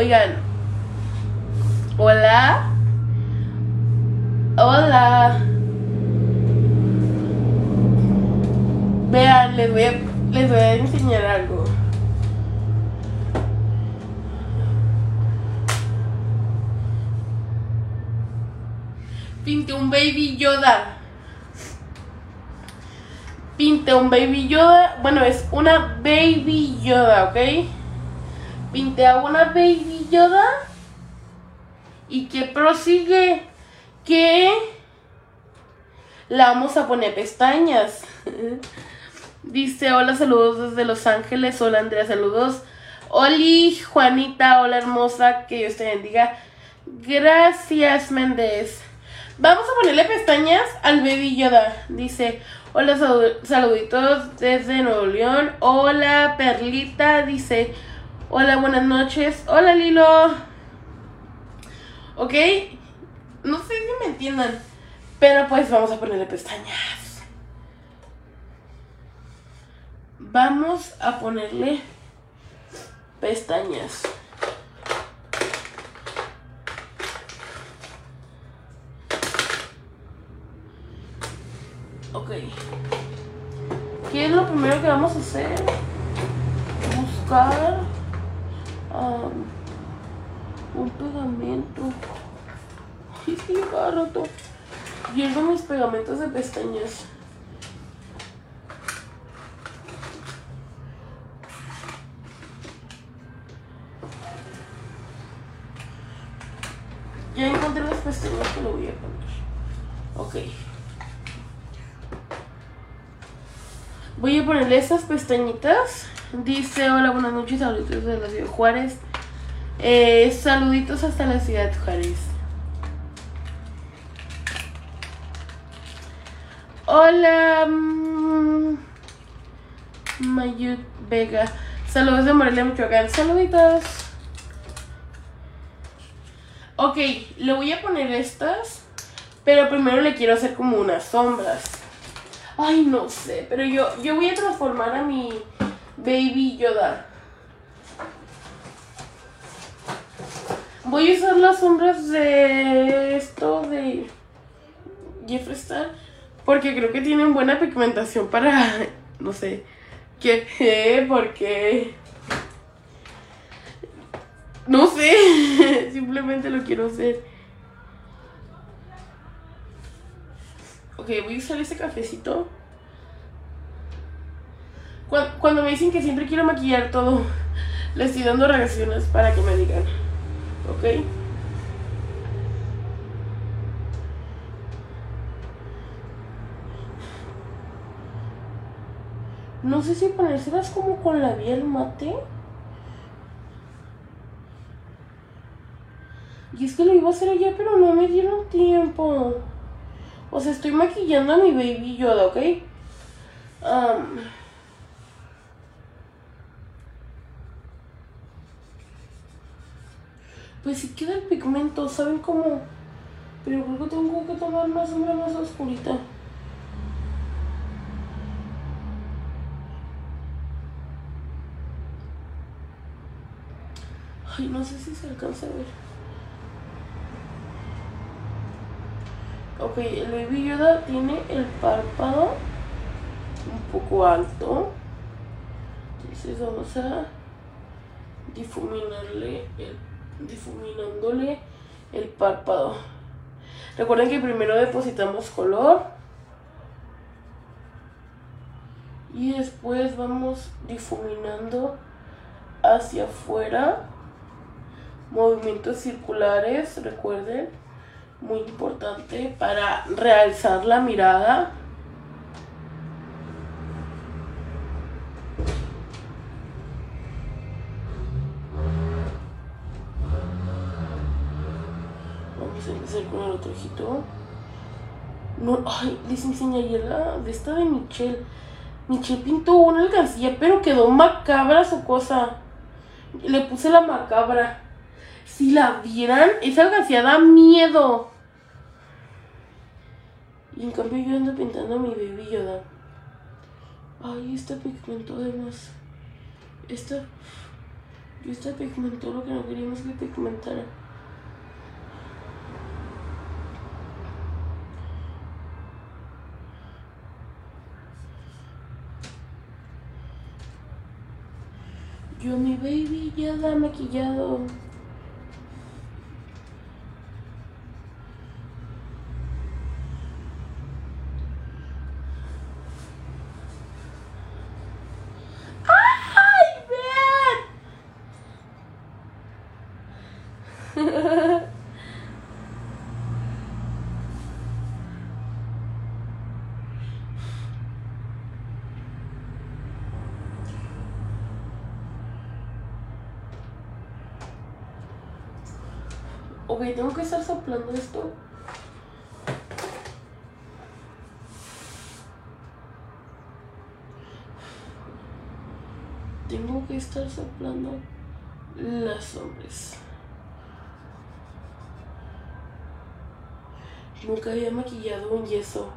Oigan. Hola. Hola. Vean, les voy a, les voy a enseñar algo. Pinté un baby Yoda. Pinté un baby Yoda. Bueno, es una baby Yoda, ¿ok? Pinté a una baby Yoda. Y que prosigue que la vamos a poner pestañas. Dice, hola, saludos desde Los Ángeles. Hola, Andrea, saludos. Oli, Juanita, hola, hermosa. Que Dios te bendiga. Gracias, Méndez. Vamos a ponerle pestañas al Baby Yoda. Dice, hola, saluditos desde Nuevo León. Hola, Perlita. Dice, hola, buenas noches. Hola, Lilo. Ok. No sé si me entiendan. Pero pues vamos a ponerle pestañas. Vamos a ponerle pestañas. Ok. ¿Qué es lo primero que vamos a hacer? Buscar um, un pegamento. Es que yo cada rato mis pegamentos de pestañas. Ya encontré las pestañas que lo voy a poner. Ok. Voy a ponerle estas pestañitas. Dice, hola, buenas noches, saluditos de la ciudad de Juárez. Eh, saluditos hasta la ciudad de Juárez. Hola, mmm, Mayut Vega. Saludos de Morelia, Michoacán. Saluditos. Ok, le voy a poner estas, pero primero le quiero hacer como unas sombras. Ay, no sé, pero yo, yo voy a transformar a mi Baby Yoda. Voy a usar las sombras de esto de Jeffree Star porque creo que tienen buena pigmentación para, no sé, qué, porque no sé, simplemente lo quiero hacer. Ok, voy a usar ese cafecito. Cuando, me dicen que siempre quiero maquillar todo, les estoy dando reacciones para que me digan. ¿Ok? No sé si ponérselas como con la piel mate. Y es que lo iba a hacer allá, pero no me dieron tiempo. O sea, estoy maquillando a mi baby Yoda, ¿ok? Pues si queda el pigmento, ¿saben cómo? Pero creo que tengo que tomar una sombra más oscurita. Ay, no sé si se alcanza a ver. Ok, el Baby Yoda tiene el párpado un poco alto. Entonces vamos a difuminarle el, difuminándole el párpado. Recuerden que primero depositamos color. Y después vamos difuminando hacia afuera. Movimientos circulares, recuerden muy importante para realzar la mirada. Vamos a empezar con el otro ojito. No, ay, les enseñé la de esta de Michelle. Michelle pintó una alcancía, pero quedó macabra su cosa. Le puse la macabra. Si la vieran, esa alcancía da miedo. Y en cambio yo ando pintando a mi baby Yoda. Ay, este pigmento además. Esta. Y esta pigmentó lo que no queríamos que pigmentara. Yo mi baby ya da maquillado. ¡Ay, vean! Ok, tengo que estar soplando esto. Tengo que estar soplando las sombras. Nunca había maquillado un yeso.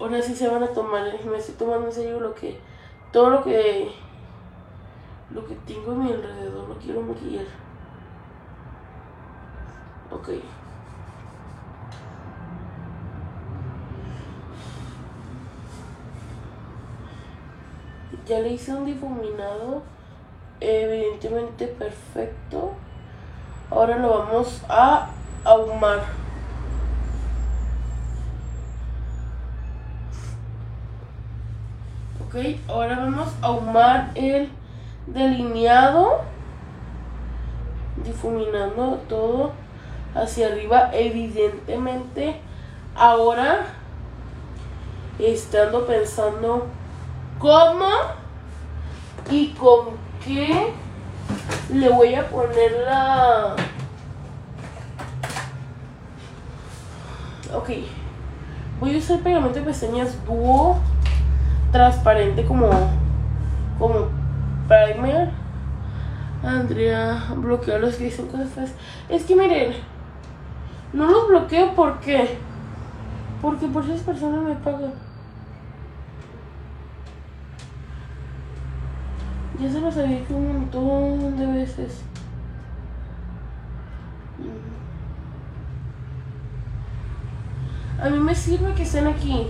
Ahora sí se van a tomar, eh, me estoy tomando en serio lo que, todo lo que, lo que tengo a mi alrededor, lo quiero maquillar. Ok. Ya le hice un difuminado, evidentemente perfecto. Ahora lo vamos a ahumar. Ok, ahora vamos a ahumar el delineado, difuminando todo hacia arriba. Evidentemente, ahora estando pensando cómo y con qué le voy a poner la... Ok, voy a usar pegamento de pestañas dúo transparente como como primer Andrea bloquea los que dicen cosas es que miren no los bloqueo porque porque por esas personas me pagan. Ya se los había hecho un montón de veces. A mí me sirve que estén aquí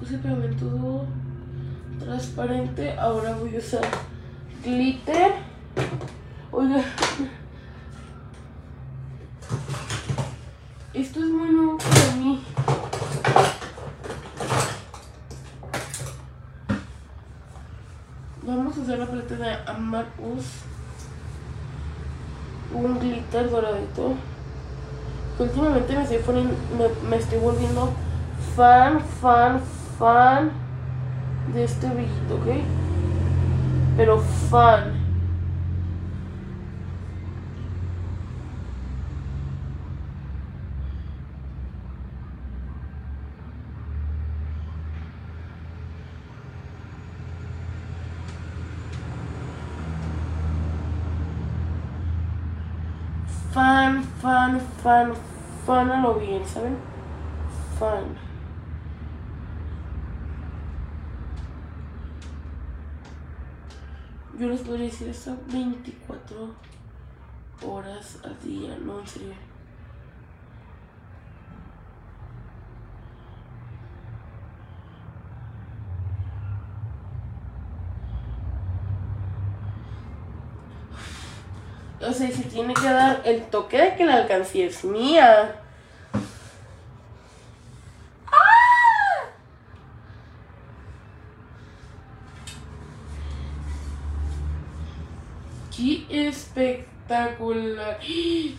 puse pegamento transparente. Ahora voy a usar glitter. Oiga. Esto es muy nuevo para mí. Vamos a usar la paleta de Amarus un glitter doradito. Últimamente me estoy, me, me estoy volviendo fan, fan, fan de este brillito, ¿ok? Pero fan. Fan, fan, fan, fan a lo bien, ¿saben? Fan. Yo les podría decir esto 24 horas al día, no en. O sea, se tiene que dar el toque de que la alcancía es mía. ¡Qué espectacular! ¡Ay!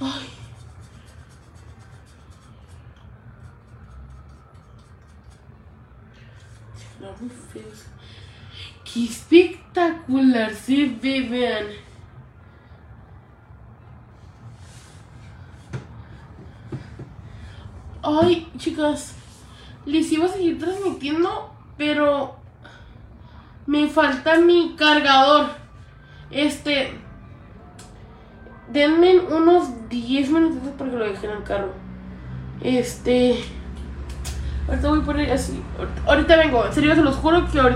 ¡Qué espectacular se ve! Ay, chicas, les iba a seguir transmitiendo, pero Me falta mi cargador. Este. Denme unos 10 minutos para que lo dejen en carro. Este. Ahorita voy por ahí así. Ahorita vengo. En serio, se los juro que ahorita.